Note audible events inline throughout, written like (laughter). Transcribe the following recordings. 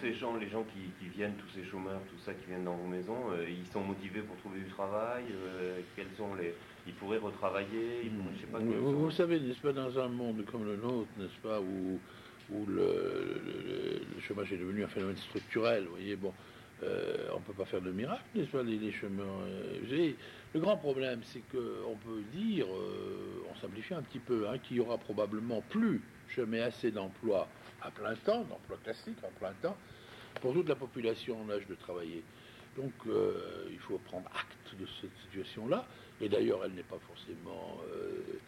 ces gens, les gens qui, viennent, tous ces chômeurs, tout ça qui viennent dans vos maisons, euh, ils sont motivés pour trouver du travail euh, Quels sont les Ils pourraient retravailler vous, savez, n'est-ce pas, dans un monde comme le nôtre, n'est-ce pas, où, où le, chômage est devenu un phénomène structurel, vous voyez, bon, euh, on ne peut pas faire de miracle, n'est-ce pas, les, chemins. le grand problème, c'est qu'on peut dire, on simplifie un petit peu, hein, qu'il y aura probablement plus jamais assez d'emplois à plein temps, d'emplois classiques à plein temps, pour toute la population en âge de travailler. Donc euh, il faut prendre acte de cette situation-là, et d'ailleurs elle n'est pas forcément euh,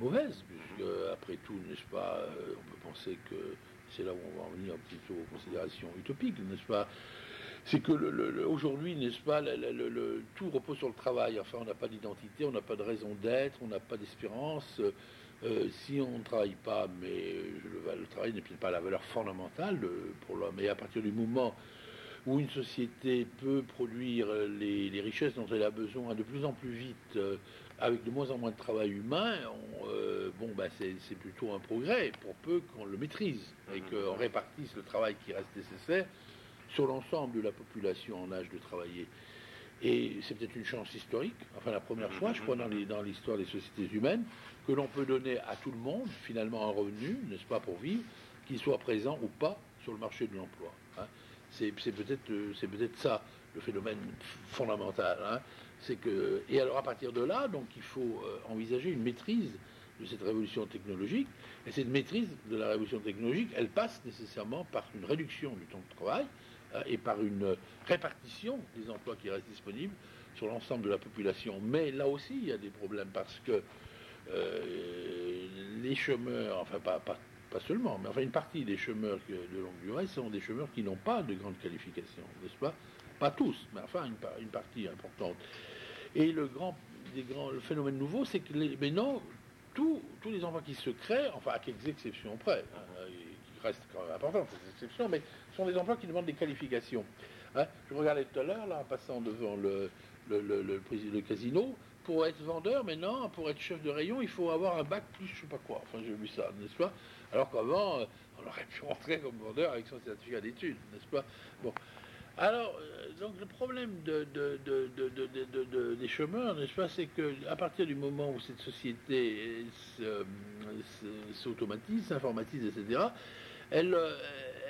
mauvaise, puisque après tout, n'est-ce pas, euh, on peut penser que c'est là où on va en venir peu aux considérations utopiques, n'est-ce pas? C'est que aujourd'hui, n'est-ce pas, le, tout repose sur le travail. Enfin, on n'a pas d'identité, on n'a pas de raison d'être, on n'a pas d'espérance. Euh, si on ne travaille pas, mais le, travail n'est peut-être pas la valeur fondamentale pour l'homme, et à partir du moment où une société peut produire les, richesses dont elle a besoin de plus en plus vite, euh, avec de moins en moins de travail humain, euh, bon, bah, c'est plutôt un progrès, pour peu qu'on le maîtrise et mhm. qu'on répartisse le travail qui reste nécessaire sur l'ensemble de la population en âge de travailler. Et c'est peut-être une chance historique, enfin la première fois, je crois, dans l'histoire des sociétés humaines, que l'on peut donner à tout le monde, finalement, un revenu, n'est-ce pas, pour vivre, qu'il soit présent ou pas sur le marché de l'emploi. Hein. C'est peut-être peut ça le phénomène fondamental. Hein. Et alors à partir de là, donc il faut euh, envisager une maîtrise de cette révolution technologique. Et cette maîtrise de la révolution technologique, elle passe nécessairement par une réduction du temps de travail, et par une répartition des emplois qui restent disponibles sur l'ensemble de la population. Mais là aussi, il y a des problèmes parce que euh, les chômeurs, enfin pas, seulement, mais enfin une partie des chômeurs de longue durée sont des chômeurs qui n'ont pas de grande qualification, n'est-ce pas? Pas tous, mais enfin une, partie importante. Et le grand, le phénomène nouveau, c'est que les, maintenant, tous, tous les emplois qui se créent, enfin à quelques exceptions près, hein, qui restent quand même importantes ces exceptions, mais sont des emplois qui demandent des qualifications. Hein, je regardais tout à l'heure, là, en passant devant le, casino, pour être vendeur, maintenant, pour être chef de rayon, il faut avoir un bac plus je sais pas quoi. Enfin, j'ai vu ça, n'est-ce pas? Alors qu'avant, euh, on aurait pu (laughs) rentrer comme vendeur avec son certificat d'études, n'est-ce pas? Bon. Alors, euh, donc le problème de, de, de, des chômeurs, n'est-ce pas, c'est qu'à partir du moment où cette société s'automatise, s'informatise, etc., elle, euh,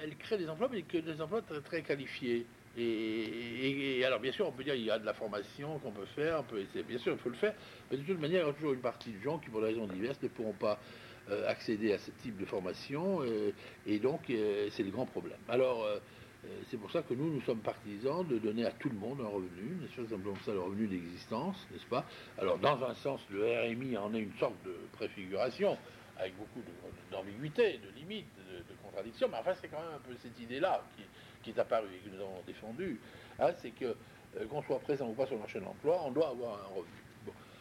elle crée des emplois, mais que des emplois très, très qualifiés. Et, alors, bien sûr, on peut dire qu'il y a de la formation qu'on peut faire, bien sûr, il faut le faire, mais de toute manière, il y a toujours une partie de gens qui, pour des raisons diverses, ne pourront pas euh, accéder à ce type de formation, euh, et donc c'est le grand problème. Alors, c'est pour ça que nous, nous sommes partisans de donner à tout le monde un revenu, n'est-ce ça, le revenu d'existence, n'est-ce pas? Alors, dans un sens, le RMI en est une sorte de préfiguration, avec beaucoup d'ambiguïté, de, limites, de, contradictions, mais enfin c'est quand même un peu cette idée-là qui, est apparue et que nous avons défendue, hein, c'est que euh, qu'on soit présent ou pas sur le marché de l'emploi, on doit avoir un revenu.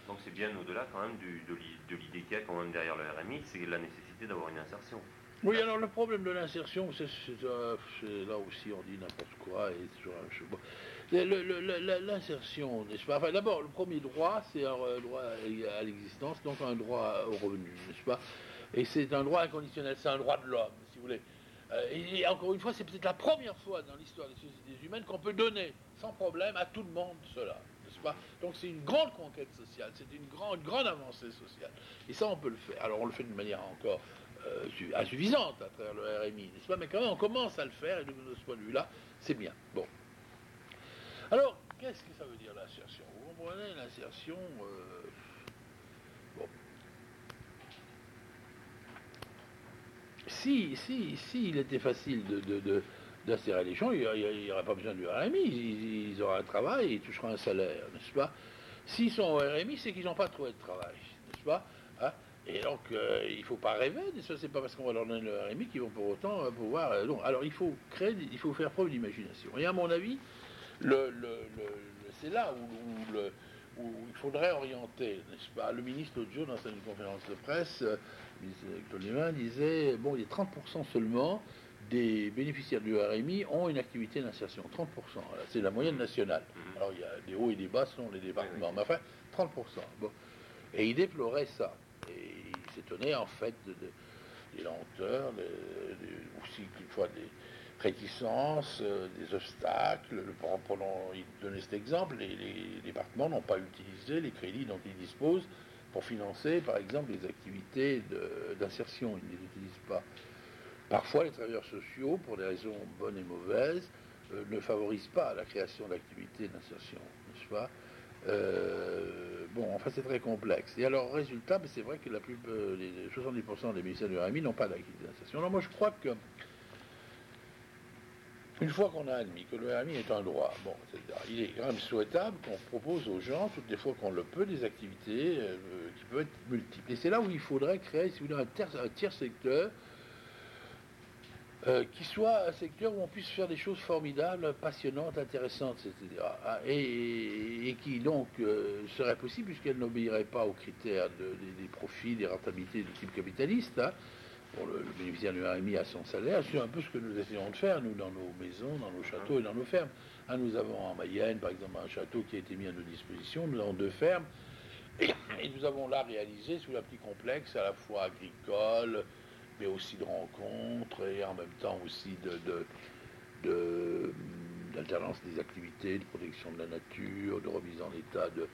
Donc c'est bien au-delà quand même de l'idée qu'il y a quand même derrière le RMI, c'est la nécessité d'avoir une insertion. Oui, alors le problème de l'insertion, c'est là aussi on dit n'importe quoi et toujours L'insertion, n'est-ce pas? Enfin, d'abord, le premier droit, c'est un droit à l'existence, donc un droit au revenu, n'est-ce pas? Et c'est un droit inconditionnel, c'est un droit de l'homme, si vous voulez. Euh, et, encore une fois, c'est peut-être la première fois dans l'histoire des sociétés humaines qu'on peut donner sans problème à tout le monde cela, pas? Donc c'est une grande conquête sociale, c'est une grande, grande avancée sociale. Et ça, on peut le faire. Alors on le fait d'une manière encore euh, insuffisante à travers le RMI, n'est-ce pas? Mais quand même, on commence à le faire, et de ce point de vue-là, c'est bien. Bon. Alors, qu'est-ce que ça veut dire l'insertion? Vous comprenez? L'insertion euh, Si, si, si il était facile de, d'insérer les gens, il n'y aurait pas besoin du RMI. Ils, auraient un travail, ils toucheront un salaire, n'est-ce pas? S'ils sont au RMI, c'est qu'ils n'ont pas trouvé de travail, n'est-ce pas? Hein? Et donc, euh, il ne faut pas rêver, ce n'est pas parce qu'on va leur donner le RMI qu'ils vont pour autant euh, pouvoir. alors, il faut créer, il faut faire preuve d'imagination. Et à mon avis, c'est là où, il faudrait orienter, n'est-ce pas? Le ministre l'autre jour, dans une conférence de presse, euh, Claude disait bon, il y a 30% seulement des bénéficiaires du RMI ont une activité d'insertion. 30%. C'est la moyenne nationale. Mhm. Alors il y a des hauts et des bas selon les départements, mais enfin 30%. Bon. Et il déplorait ça. Et il s'étonnait en fait de, des lenteurs, aussi quelquefois des, réticences, des obstacles. Le, prenons, il donnait cet exemple, les, les départements n'ont pas utilisé les crédits dont ils disposent pour financer, par exemple, les activités d'insertion. Ils ne les utilisent pas. Parfois, les travailleurs sociaux, pour des raisons bonnes et mauvaises, euh, ne favorisent pas la création d'activités d'insertion, n'est-ce pas? Euh, Bon, enfin, c'est très complexe. Et alors, résultat, c'est vrai que la plus, euh, les 70% des ministères du RMI n'ont pas d'activité d'insertion. Alors, moi, je crois que une fois qu'on a admis que le RMI est un droit, bon, il est quand même souhaitable qu'on propose aux gens, toutes les fois qu'on le peut, des activités euh, qui peuvent être multiples. Et c'est là où il faudrait créer, si vous voulez, un, tiers, secteur euh, qui soit un secteur où on puisse faire des choses formidables, passionnantes, intéressantes, etc. Ah, et, qui donc euh, serait possible puisqu'elle n'obéirait pas aux critères des profits, des rentabilités de type capitaliste. Hein, le, bénéficiaire du RMI à son salaire, c'est un peu ce que nous essayons de faire, nous, dans nos maisons, dans nos châteaux et dans nos fermes. Hein, nous avons en Mayenne, par exemple, un château qui a été mis à nos dispositions, nous avons deux fermes, (coughs) et, nous avons là réalisé sous la petite complexe, à la fois agricole, mais aussi de rencontres, et en même temps aussi de, d'alternance des activités, de protection de la nature, de remise en état de,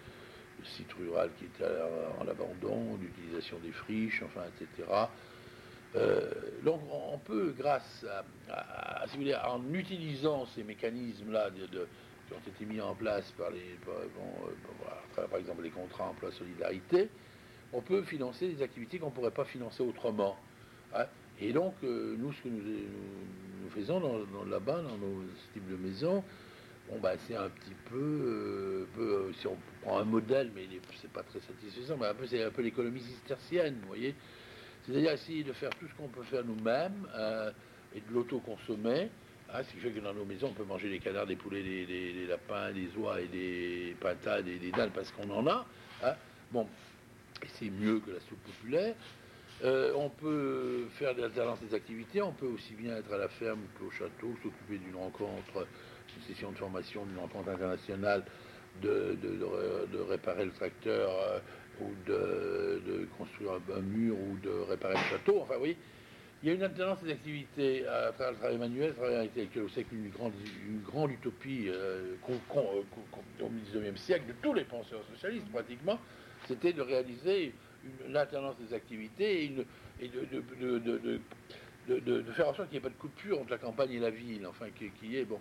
sites rural qui étaient en abandon, d'utilisation des friches, enfin, etc. Euh, donc on peut, grâce à, si vous voulez, en utilisant ces mécanismes-là qui ont été mis en place par les, euh, par exemple les contrats emploi solidarité, on peut financer des activités qu'on ne pourrait pas financer autrement. Hein. Et donc, euh, nous, ce que nous, faisons là-bas, dans nos types de maisons, bon, bah, c'est un petit peu, si on prend un modèle, mais c'est pas très satisfaisant, mais c'est un peu l'économie cistercienne, vous voyez. C'est-à-dire essayer de faire tout ce qu'on peut faire nous-mêmes euh, et de l'auto-consommer. Hein, ce qui fait que dans nos maisons, on peut manger des canards, des poulets, des, lapins, des oies et des pintades et des dalles parce qu'on en a. Hein. Bon, c'est mieux que la soupe populaire. Euh, on peut faire l'alternance des activités, on peut aussi bien être à la ferme qu'au château, s'occuper d'une rencontre, d'une session de formation, d'une rencontre internationale, de, réparer le tracteur. Euh, ou de, construire un, mur ou de réparer le château. Enfin, oui, il y a une alternance des activités à travers le travail manuel, le travail intellectuel. C'est une grande, une grande utopie euh, au XIXe siècle de tous les penseurs socialistes, pratiquement, c'était de réaliser une, alternance des activités et, de, faire en sorte qu'il n'y ait pas de coupure entre la campagne et la ville, enfin, qui est, bon,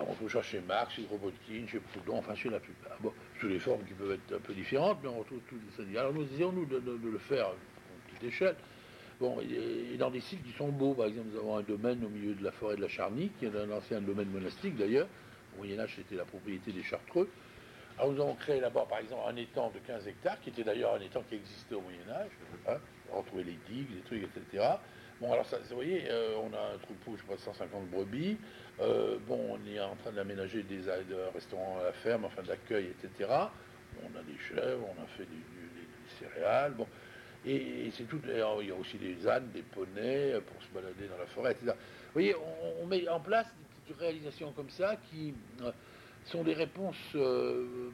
alors on peut chercher Marx, chez Robotkin, chez Proudhon, enfin chez la plupart. Bon, sous des formes qui peuvent être un peu différentes, mais on retrouve tous les Alors nous essayons nous de, le faire à petite échelle. Bon, et, dans des sites qui sont beaux, par exemple, nous avons un domaine au milieu de la forêt de la Charny, qui est un ancien domaine monastique d'ailleurs. Au Moyen-Âge, c'était la propriété des Chartreux. Alors nous avons créé là-bas, par exemple, un étang de 15 hectares, qui était d'ailleurs un étang qui existait au Moyen-Âge. Hein, retrouver les digues, les trucs, etc. Bon, alors ça, vous voyez, euh, on a un troupeau, je crois, de 150 brebis. Euh, bon, on est en train d'aménager des, restaurants à la ferme, enfin d'accueil, etc. On a des chèvres, on a fait des, céréales. Bon. Et, c'est tout. Il y a aussi des ânes, des poneys pour se balader dans la forêt, etc. Vous voyez, on, met en place des réalisations comme ça qui euh, sont des réponses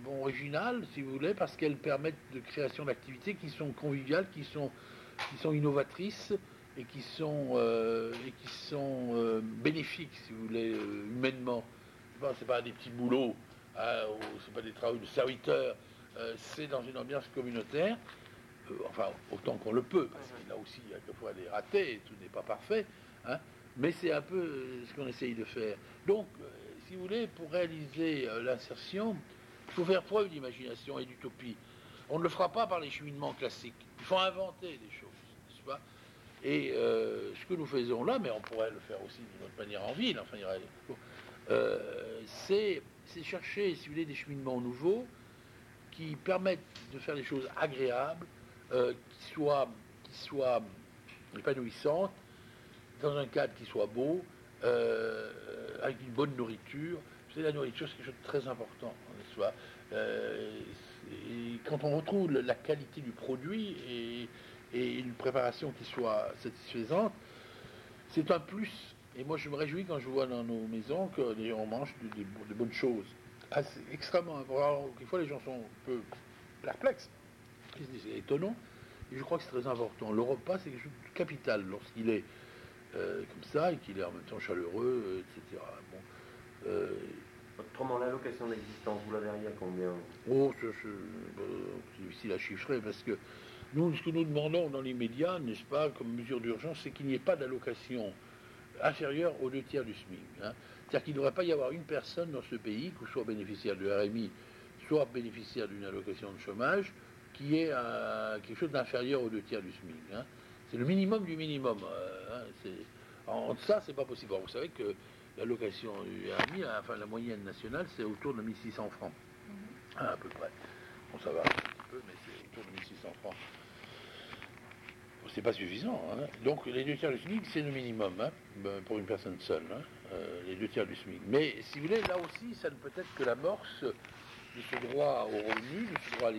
originales, si vous voulez, parce qu'elles permettent de création d'activités qui sont conviviales, qui sont innovatrices et qui sont, euh, et qui sont euh, bénéfiques, si vous voulez, euh, humainement. Ce n'est pas des petits boulots, hein, ce pas des travaux de serviteurs, c'est dans une ambiance communautaire, enfin, autant qu'on le peut, parce qu'il a aussi quelquefois des ratés, tout n'est pas parfait, hein, mais c'est un peu ce qu'on essaye de faire. Donc, si vous voulez, pour réaliser l'insertion, il faut faire preuve d'imagination et d'utopie. On ne le fera pas par les cheminements classiques. Il faut inventer des choses, et euh, ce que nous faisons là, mais on pourrait le faire aussi d'une autre manière en ville, enfin, euh, c'est chercher, si vous voulez, des cheminements nouveaux qui permettent de faire des choses agréables, euh, qui, soient, qui soient épanouissantes, dans un cadre qui soit beau, avec une bonne nourriture. C'est la nourriture, c'est quelque chose de très important, n'est-ce et quand on retrouve la qualité du produit et et une préparation qui soit satisfaisante, c'est un plus. Et moi, je me réjouis quand je vois dans nos maisons qu'on mange de, bonnes choses. Ah, c'est extrêmement important. Quelquefois, les gens sont un peu perplexes. C'est étonnant. Et je crois que c'est très important. Le repas, c'est quelque chose de capital lorsqu'il est comme ça, et qu'il est en même temps chaleureux, etc. Bon, Autrement, l'allocation d'existence, vous la verriez à combien? Oh, c'est difficile à chiffrer parce que nous, ce que nous demandons dans l'immédiat, n'est-ce pas, comme mesure d'urgence, c'est qu'il n'y ait pas d'allocation inférieure aux deux tiers du SMIC. Hein. C'est-à-dire qu'il ne devrait pas y avoir une personne dans ce pays, qui soit bénéficiaire de RMI, soit bénéficiaire d'une allocation de chômage, qui ait quelque chose d'inférieur aux deux tiers du SMIC. Hein. C'est le minimum du minimum. Euh, hein. en, ça, c'est pas possible. vous savez que l'allocation du RMI, enfin la moyenne nationale, c'est autour de 1600 francs, mhm. à peu près. Bon, ça va un petit peu, mais c'est autour de 1600 francs c'est pas suffisant. Hein. Donc les deux tiers du SMIC, c'est le minimum hein, ben, pour une personne seule, hein, euh, les deux tiers du SMIC. Mais si vous voulez, là aussi, ça ne peut être que l'amorce de ce droit au revenu, de ce droit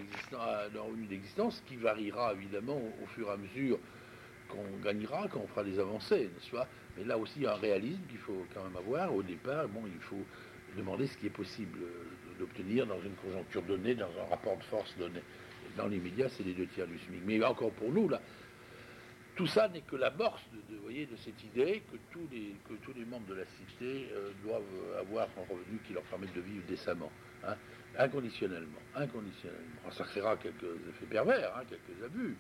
à, le revenu d'existence, qui variera évidemment au, fur et à mesure qu'on gagnera, qu'on fera des avancées, n'est-ce pas? Mais là aussi, il y a un réalisme qu'il faut quand même avoir. Au départ, bon, il faut demander ce qui est possible d'obtenir dans une conjoncture donnée, dans un rapport de force donné. dans l'immédiat, c'est les deux tiers du SMIC. Mais encore pour nous, là, tout ça n'est que l'amorce de, voyez, de cette idée que tous les, membres de la cité euh, doivent avoir un revenu qui leur permette de vivre décemment, hein, inconditionnellement, inconditionnellement. Ça créera quelques effets pervers, hein, quelques abus.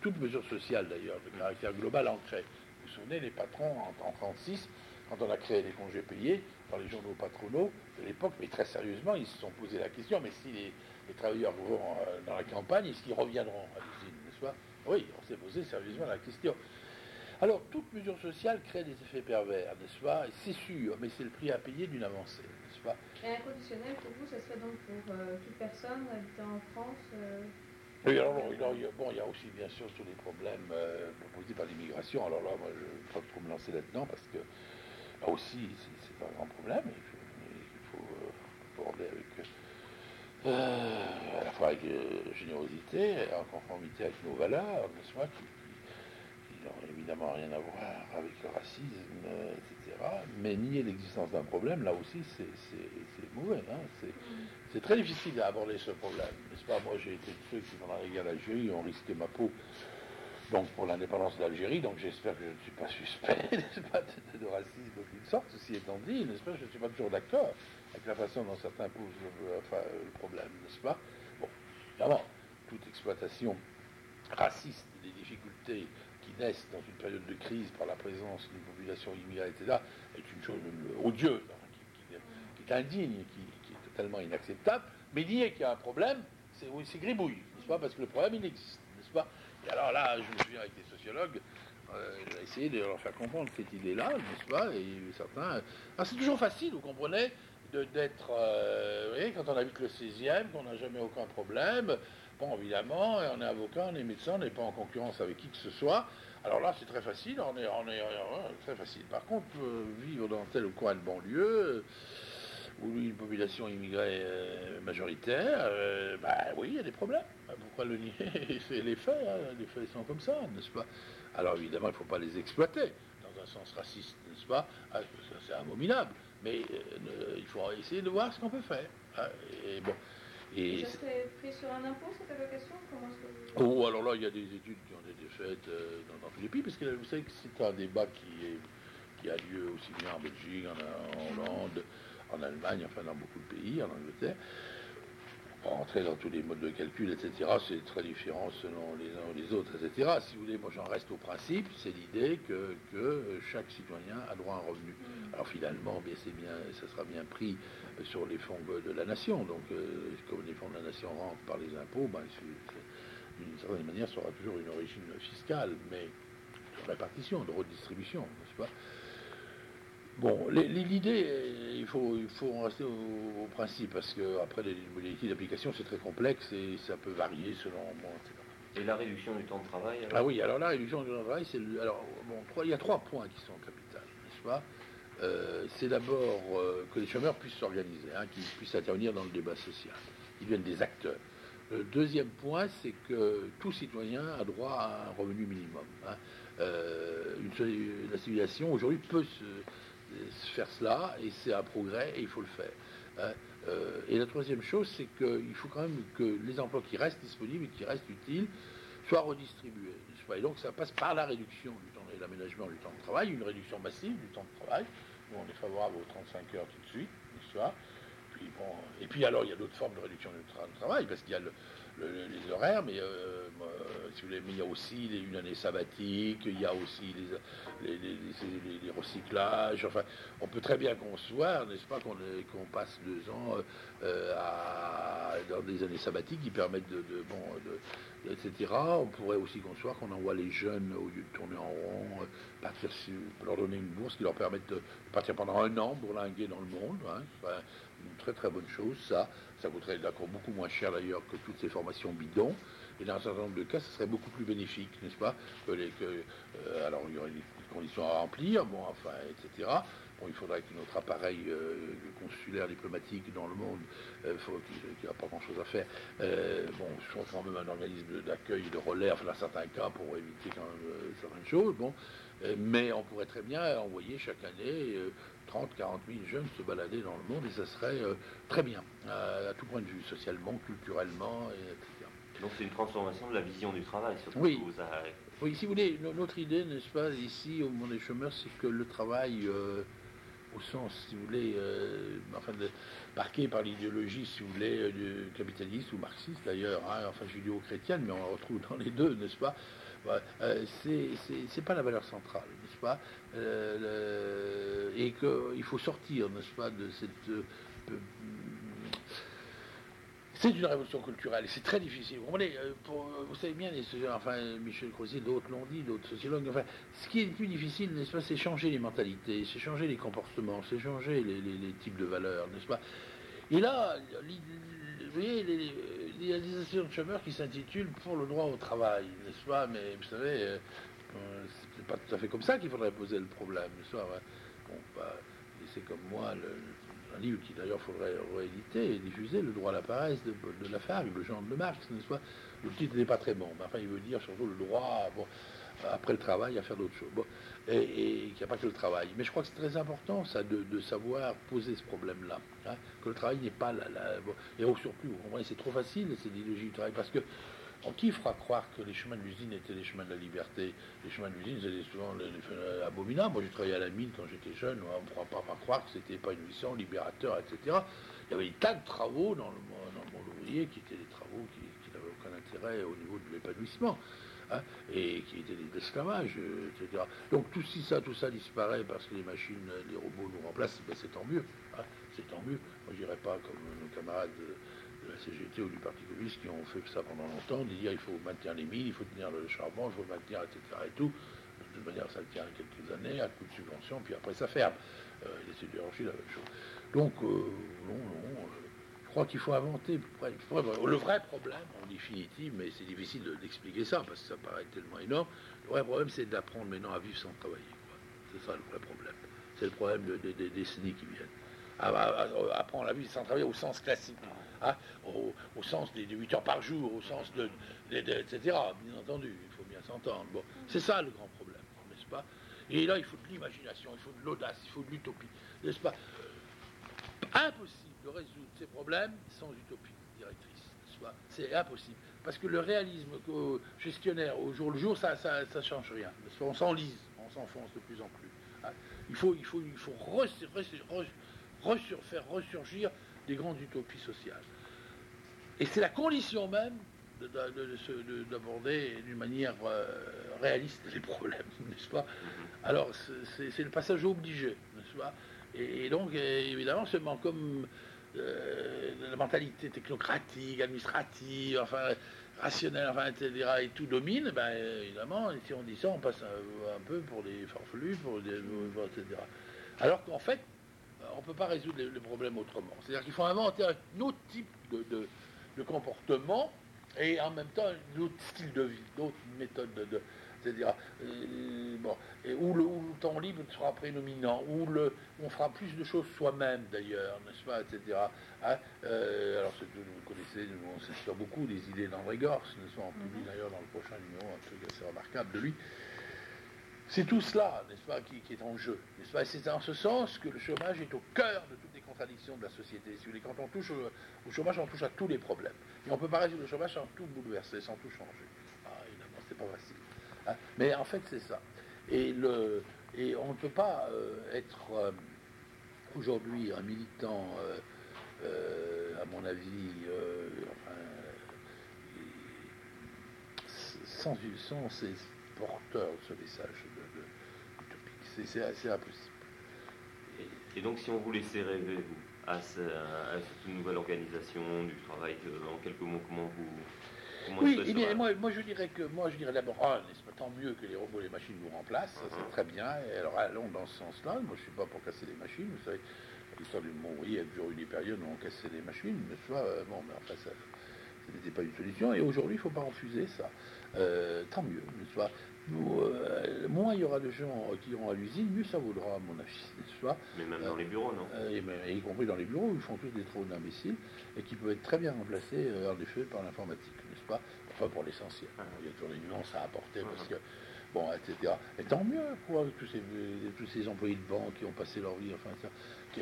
Toute mesure sociale d'ailleurs, de caractère global en crée. Vous vous souvenez, les patrons en 1936, quand on a créé les congés payés dans les journaux patronaux de l'époque, mais très sérieusement, ils se sont posé la question, mais si les, travailleurs vont euh, dans la campagne, est-ce qu'ils reviendront à l'usine, n'est-ce pas? Oui, on s'est posé sérieusement la question. Alors, toute mesure sociale crée des effets pervers, n'est-ce pas? C'est sûr, mais c'est le prix à payer d'une avancée, n'est-ce pas? Et inconditionnel, pour vous, ça serait donc pour euh, toute personne habitant en France euh, Oui, alors, il y a, bon, il y a aussi, bien sûr, tous les problèmes euh, proposés par l'immigration. Alors là, moi, je ne vais pas trop me lancer là-dedans, parce que là aussi, c'est un grand problème faut, il aborder avec à la fois avec euh, générosité, en conformité avec nos valeurs, n'est-ce pas, qui, n'ont évidemment rien à voir avec le racisme, etc. Mais nier l'existence d'un problème, là aussi, c'est mauvais. Hein. c'est très difficile à aborder ce problème, n'est-ce pas? Moi, j'ai été de ceux qui, pendant la guerre d'Algérie, ont risqué ma peau donc pour l'indépendance d'Algérie, donc j'espère que je ne suis pas suspect, (laughs) n'est-ce pas, de, racisme d'aucune sorte, ceci étant dit, n'est-ce pas, je ne suis pas toujours d'accord avec la façon dont certains posent le, problème, n'est-ce pas? Bon, évidemment, toute exploitation raciste des difficultés qui naissent dans une période de crise par la présence d'une population immigrée, etc., est une chose odieuse, hein, qui, est indigne, qui, est totalement inacceptable, mais dire qu'il y a un problème, c'est gribouille, n'est-ce pas? Parce que le problème, il existe, n'est-ce pas? Et alors là, je me souviens avec des sociologues, euh, essayer de leur faire comprendre cette idée-là, n'est-ce pas? Et certains... c'est toujours facile, vous comprenez? D'être, euh, vous voyez, quand on habite le 16e, qu'on n'a jamais aucun problème, bon, évidemment, on est avocat, on est médecin, on n'est pas en concurrence avec qui que ce soit. Alors là, c'est très facile, on est, on est, très facile. Par contre, euh, vivre dans tel ou coin de banlieue, où une population immigrée euh, majoritaire, bah oui, il y a des problèmes. Pourquoi le nier? (laughs) C'est les faits, hein, les faits sont comme ça, n'est-ce pas? Alors évidemment, il ne faut pas les exploiter dans un sens raciste, n'est-ce pas? Ah, C'est abominable mais euh, il faut essayer de voir ce qu'on peut faire. Ah, et bon. Et ça serait pris sur un impôt cette allocation Oh, alors là, il y a des études qui ont été faites euh, dans, tous les pays, parce que vous savez que c'est un débat qui, est, qui a lieu aussi bien en Belgique, en, Hollande, en Allemagne, enfin dans beaucoup de pays, en Angleterre rentrer dans tous les modes de calcul, etc. C'est très différent selon les uns ou les autres, etc. Si vous voulez, moi j'en reste au principe, c'est l'idée que, chaque citoyen a droit à un revenu. Alors finalement, bien, c'est bien, ça sera bien pris sur les fonds de la nation. Donc, euh, comme les fonds de la nation rentrent par les impôts, ben, d'une certaine manière, ça aura toujours une origine fiscale, mais de répartition, de redistribution, n'est-ce pas? Bon, l'idée, il faut, il faut en rester au, principe, parce que après les modalités d'application, c'est très complexe et ça peut varier selon Et la réduction du temps de travail Ah oui, alors la réduction du temps de travail, c'est alors bon, il y a trois points qui sont capitaux, n'est-ce pas? Euh, C'est d'abord euh, que les chômeurs puissent s'organiser, hein, qu'ils puissent intervenir dans le débat social, qu'ils deviennent des acteurs. Le deuxième point, c'est que tout citoyen a droit à un revenu minimum. Hein. Euh, une, la civilisation aujourd'hui peut se faire cela, et c'est un progrès, et il faut le faire. Hein. Euh, et la troisième chose, c'est qu'il faut quand même que les emplois qui restent disponibles et qui restent utiles soient redistribués. Et donc ça passe par la réduction du temps. Et l'aménagement du temps de travail, une réduction massive du temps de travail. On est favorable aux 35 heures tout de suite, n'est-ce puis, bon, Et puis alors, il y a d'autres formes de réduction du temps de travail, parce qu'il y a le, les horaires, mais, euh, il y a aussi une année sabbatique, il y a aussi les, les, recyclages. Enfin, on peut très bien concevoir, n'est-ce pas, qu'on passe deux ans euh, à, dans des années sabbatiques qui permettent de, bon, etc. On pourrait aussi concevoir qu'on envoie les jeunes au lieu de tourner en rond, euh, partir, leur donner une bourse qui leur permette de partir pendant un an bourlinguer dans le monde. Hein, une très très bonne chose, ça. Ça coûterait d'accord beaucoup moins cher d'ailleurs que toutes ces formations bidons. Et dans un certain nombre de cas, ce serait beaucoup plus bénéfique, n'est-ce pas euh, Alors il y aurait des conditions à remplir, bon, enfin, etc. Bon, il faudrait que notre appareil euh, consulaire diplomatique dans le monde, euh, qui n'a pas grand-chose à faire, bon, soit quand même un organisme d'accueil, de relais, dans certains cas, pour éviter quand même certaines choses. Bon, mais on pourrait très bien envoyer chaque année 30, 40 000 jeunes se balader dans le monde et ça serait euh, très bien, à tout point de vue, socialement, culturellement, etc. Donc c'est une transformation de la vision du travail, surtout oui. Oui, si vous voulez, notre idée, n'est-ce pas, ici, au monde des chômeurs, c'est que le travail, euh, au sens, si vous voulez, euh, enfin, de, marqué par l'idéologie, si vous voulez, capitaliste ou marxiste d'ailleurs, hein, enfin judéo-chrétienne, mais on la retrouve dans les deux, n'est-ce pas? Euh, c'est pas la valeur centrale, n'est-ce pas? Euh, Et qu'il faut sortir, n'est-ce pas, de cette. Euh, c'est une révolution culturelle et c'est très difficile. Vous comprenez Vous savez bien, enfin, Michel Crozier, d'autres l'ont dit, d'autres sociologues. Enfin, ce qui est plus difficile, n'est-ce pas, c'est changer les mentalités, c'est changer les comportements, c'est changer les, les, types de valeurs, n'est-ce pas Et là, vous voyez, il y a des associations de chômeurs qui s'intitulent Pour le droit au travail, n'est-ce pas Mais vous savez, euh, c'est pas tout à fait comme ça qu'il faudrait poser le problème, pas bon, bah, C'est comme moi, un livre qui d'ailleurs faudrait rééditer et diffuser, Le droit à la paresse de, de Lafargue, le genre de Marx, n'est-ce pas? Le titre n'est pas très bon, mais enfin, il veut dire surtout le droit. Après le travail à faire d'autres choses. Et, qu'il n'y a pas que le travail. Mais je crois que c'est très important, ça, de, savoir poser ce problème-là. Hein, que le travail n'est pas la. et au surplus, vous comprenez, c'est trop facile, c'est l'idéologie du travail, parce que. Qui fera croire que les chemins de l'usine étaient les chemins de la liberté? Les chemins de l'usine, c'était souvent les, abominables. Moi, j'ai travaillé à la mine quand j'étais jeune. On ne pourra pas, croire que c'était pas une mission libérateur, etc. Il y avait des tas de travaux dans le, monde ouvrier qui étaient des travaux qui, n'avaient aucun intérêt au niveau de l'épanouissement. Hein, et qui était des esclavages, euh, etc. Donc tout si ça, tout ça disparaît parce que les machines, les robots nous remplacent, ben, c'est tant mieux. Hein, c'est tant mieux. Moi, je pas comme nos camarades de, la CGT ou du Parti communiste qui ont fait ça pendant longtemps, de dire il faut maintenir les mines, il faut tenir le charbon, il faut maintenir, etc. et tout. De toute manière, ça tient quelques années à coup de subvention, puis après ça ferme. Euh, les sidérurgies, la même chose. Donc, euh, non, non. Je crois qu'il faut inventer. Le vrai problème, en définitive, mais c'est difficile d'expliquer ça parce que ça paraît tellement énorme. Le vrai problème, c'est d'apprendre maintenant à vivre sans travailler. C'est ça le vrai problème. C'est le problème des décennies qui viennent. Apprendre à vivre sans travailler au sens classique, hein, au, sens des, 8 heures par jour, au sens de, etc. Bien entendu, il faut bien s'entendre. Bon, c'est ça le grand problème, n'est-ce pas? Et là, il faut de l'imagination, il faut de l'audace, il faut de l'utopie, n'est-ce pas? Impossible de résoudre ces problèmes sans utopie directrice. C'est impossible. Parce que le réalisme gestionnaire au jour le jour, ça ne change rien. On s'enlise, on s'enfonce de plus en plus. Hein. Il faut, il faut, il faut faire ressurgir des grandes utopies sociales. Et c'est la condition même d'aborder d'une manière euh, réaliste les problèmes, (laughs) n'est-ce pas? Alors, c'est le passage obligé, n'est-ce pas? Et, donc, évidemment, seulement comme euh, la mentalité technocratique, administrative, enfin rationnelle, enfin, etc., et tout domine, ben, évidemment, si on dit ça, on passe un, peu pour des farfelus, pour des, etc. Alors qu'en fait, on ne peut pas résoudre les, problèmes autrement. C'est-à-dire qu'il faut inventer un autre type de, comportement et en même temps un autre style de vie, d'autres méthodes de, c'est-à-dire euh, bon, et où, le, temps libre sera prédominant, où le, on fera plus de choses soi-même d'ailleurs, n'est-ce pas, etc. Hein, euh, alors vous connaissez, on s'inspire beaucoup des idées d'André Gors, nous sommes publié mhm. d'ailleurs dans le prochain numéro un truc assez remarquable de lui. C'est tout cela, n'est-ce pas, qui, est en jeu, C'est en ce sens que le chômage est au cœur de toutes les contradictions de la société. Quand on touche au, chômage, on touche à tous les problèmes. Et on ne peut pas résoudre le chômage sans tout bouleverser, sans tout changer. Ah, évidemment, c'est pas facile. Hein. Mais en fait, c'est ça. Et, on ne peut pas euh, être euh, aujourd'hui un militant, à mon avis, sans, sans, ces porteurs de ce message C'est impossible. Et, donc, si on vous laissait rêver, vous, à, cette nouvelle organisation du travail, en quelques mots, comment vous, oui, eh bien, moi, moi, je dirais que moi je dirais d'abord, ah, n'est-ce pas tant mieux que les robots et les machines vous remplacent, c'est uh-huh. très bien. Et alors allons dans ce sens-là. Moi je suis pas pour casser les machines, vous savez, l'histoire du monde, il y a toujours eu des périodes où on cassait les machines, mais soit euh, bon, mais enfin ça, n'était pas une solution. Et aujourd'hui, il ne faut pas refuser ça. Euh, tant mieux, n'est-ce euh, moins il y aura de gens qui iront à l'usine, mieux ça vaudra, à mon avis, n'est-ce pas Mais même dans les bureaux, non et, y compris dans les bureaux, où ils font tous des travaux d'imbéciles et qui peuvent être très bien remplacés, en effet, par l'informatique n'est-ce pas Enfin, pour l'essentiel. Il y a toujours des nuances à apporter parce que, bon, etc. Et tant mieux, quoi, tous ces, tous ces employés de banque qui ont passé leur vie, enfin, ça.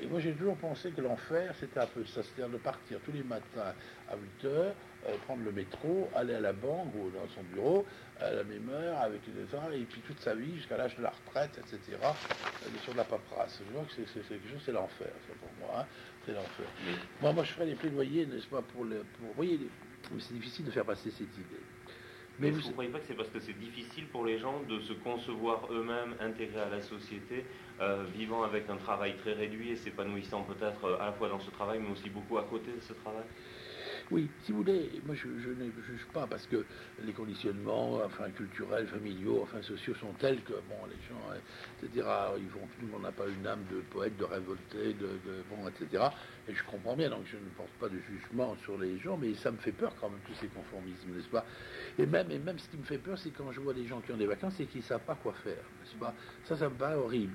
Moi, j'ai toujours pensé que l'enfer, c'était un peu ça, c'est-à-dire de partir tous les matins à 8 heures, euh, prendre le métro, aller à la banque ou dans son bureau à la même heure avec gens, et puis toute sa vie jusqu'à l'âge de la retraite, etc. Euh, sur de la paperasse. Je vois que c'est quelque chose, c'est l'enfer, ça pour moi. Hein. c'est l'enfer. Moi, moi, je ferais des plaidoyers, n'est-ce pas, pour, le, pour vous voyez, mais c'est difficile de faire passer cette idée. Mais vous ne croyez pas que c'est parce que c'est difficile pour les gens de se concevoir eux-mêmes intégrés à la société, euh, vivant avec un travail très réduit et s'épanouissant peut-être euh, à la fois dans ce travail, mais aussi beaucoup à côté de ce travail? Oui, si vous voulez, moi je, ne juge pas parce que les conditionnements, enfin culturels, familiaux, enfin sociaux sont tels que bon, les gens, hein, etc. Ils vont, tout le monde n'a pas une âme de poète, de révolté, de, bon, etc. Et je comprends bien, donc je ne porte pas de jugement sur les gens, mais ça me fait peur quand même tous ces conformismes, n'est-ce pas? Et même, et même ce qui me fait peur, c'est quand je vois des gens qui ont des vacances et qui ne savent pas quoi faire, n'est-ce pas? Ça, ça me paraît horrible.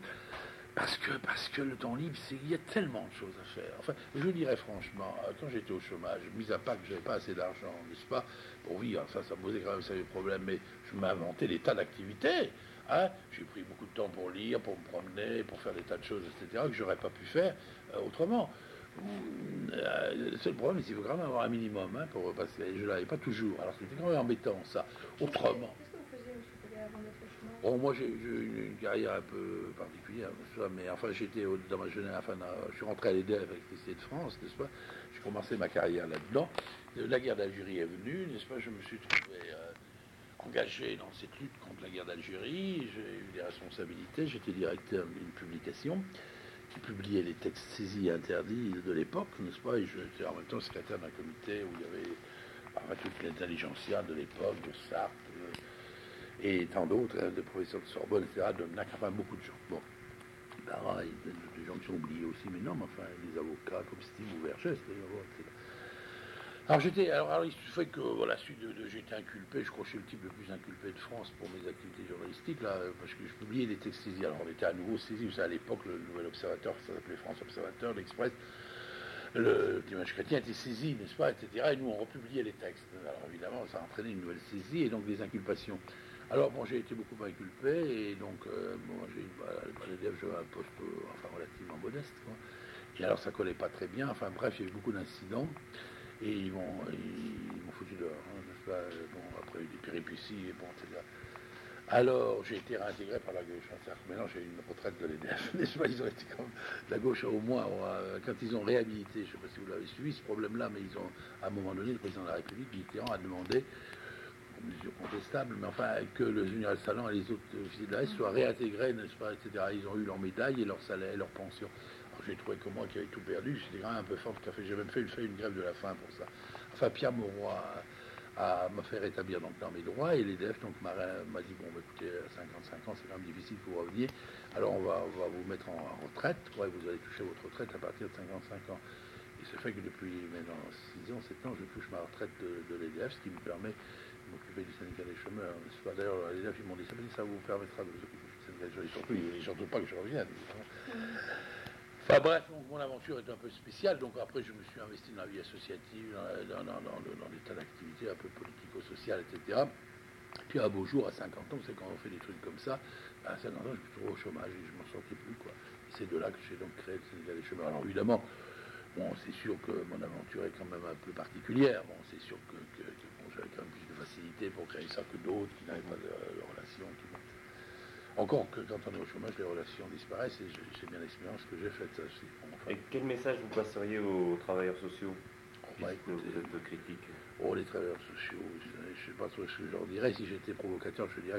Parce que, parce que le temps libre, il y a tellement de choses à faire. Enfin, je dirais franchement, euh, quand j'étais au chômage, mis à part que je n'avais pas assez d'argent, n'est-ce pas, pour vivre, ça, ça me posait quand même ça des problèmes, mais je m'inventais des tas d'activités. Hein. J'ai pris beaucoup de temps pour lire, pour me promener, pour faire des tas de choses, etc., que j'aurais pas pu faire euh, autrement. Euh, le seul problème, c'est qu'il faut quand même avoir un minimum hein, pour passer. Je l'avais pas toujours. Alors c'était quand même embêtant, ça. Autrement. Bon, moi, j'ai eu une carrière un peu particulière, mais enfin, j'étais dans ma jeunesse, enfin, je suis rentré à l'EDF avec l'Université de France, n'est-ce pas? J'ai commencé ma carrière là-dedans. La guerre d'Algérie est venue, n'est-ce pas? Je me suis trouvé euh, engagé dans cette lutte contre la guerre d'Algérie. J'ai eu des responsabilités. J'étais directeur d'une publication qui publiait les textes saisis et interdits de l'époque, n'est-ce pas? Et j'étais en même temps secrétaire d'un comité où il y avait toute l'intelligentsia de l'époque, de Sartre, et tant d'autres, hein, de professeurs de Sorbonne, etc., de Mnac, enfin beaucoup de gens. Bon, pareil, des gens qui sont oubliés aussi, mais non, mais enfin, des avocats comme Steve Ouvergès, d'ailleurs, etc. Alors j'étais, alors, il se fait que voilà, suite de, été inculpé, je crois que je suis le type le plus inculpé de France pour mes activités journalistiques là, parce que je publiais des textes saisis. Alors on était à nouveau saisis, vous savez, à l'époque le Nouvel Observateur, ça s'appelait France Observateur, l'Express, le dimanche chrétien était saisi, n'est-ce pas, etc. Et nous on republiait les textes. Alors évidemment, ça a entraîné une nouvelle saisie et donc des inculpations. Alors, bon, j'ai été beaucoup inculpé, et donc, euh, bon, j'ai j'avais un poste euh, enfin, relativement modeste, quoi. Et alors, ça collait pas très bien. Enfin, bref, il y a eu beaucoup d'incidents, et ils m'ont, ils, foutu dehors, hein, pas Bon, après, des péripéties, et bon, etc. Alors, j'ai été réintégré par la gauche. Maintenant, j'ai eu une retraite de l'EDF. N'est-ce (laughs) pas Ils ont été comme la gauche, au moins, quand ils ont réhabilité, je ne sais pas si vous l'avez suivi, ce problème-là, mais ils ont, à un moment donné, le président de la République, Mitterrand, a demandé contestable, mais enfin que le général Salan et les autres officiers de la S soient réintégrés, n'est-ce etc. Ils ont eu leur médaille et leur salaire leur pension. J'ai trouvé que moi qui avais tout perdu, j'étais quand même un peu fort, j'ai même fait, une grève de la faim pour ça. Enfin, Pierre Mauroy a, m'a fait rétablir donc dans mes droits et l'EDF donc m'a, dit bon bah, écoutez à 55 ans c'est quand même difficile pour revenir alors on va, vous mettre en, retraite vous allez toucher votre retraite à partir de 55 ans et c'est fait que depuis maintenant 6 ans 7 ans je touche ma retraite de, de l'EDF ce qui me permet m'occuper du syndicat des chômeurs. D'ailleurs, les élèves m'ont dit ça, vous permettra de vous occuper du syndicat des chômeurs. Surtout, ils ne surtout pas que je revienne. Enfin bref, mon aventure est un peu spéciale, donc après je me suis investi dans la vie associative, dans, dans, dans, dans tas d'activités un peu politico-sociales, etc. Puis un beau jour, à 50 ans, c'est quand on fait des trucs comme ça, à 50 ans, je suis trouvé au chômage et je m'en sortais plus. quoi. C'est de là que j'ai donc créé le syndicat des chômeurs. Alors évidemment, bon, c'est sûr que mon aventure est quand même un peu particulière. Bon, c'est sûr que, que j'avais quand même plus de facilité pour créer ça que d'autres qui n'avaient pas de, relation. Encore que quand on est au chômage, les relations disparaissent et c'est bien l'expérience que j'ai faite. Ça, enfin, Et quel message vous passeriez aux travailleurs sociaux va puisque écouter. vous êtes critique? Oh, les travailleurs sociaux, je ne sais pas trop ce que je leur dirais. Si j'étais provocateur, je dirais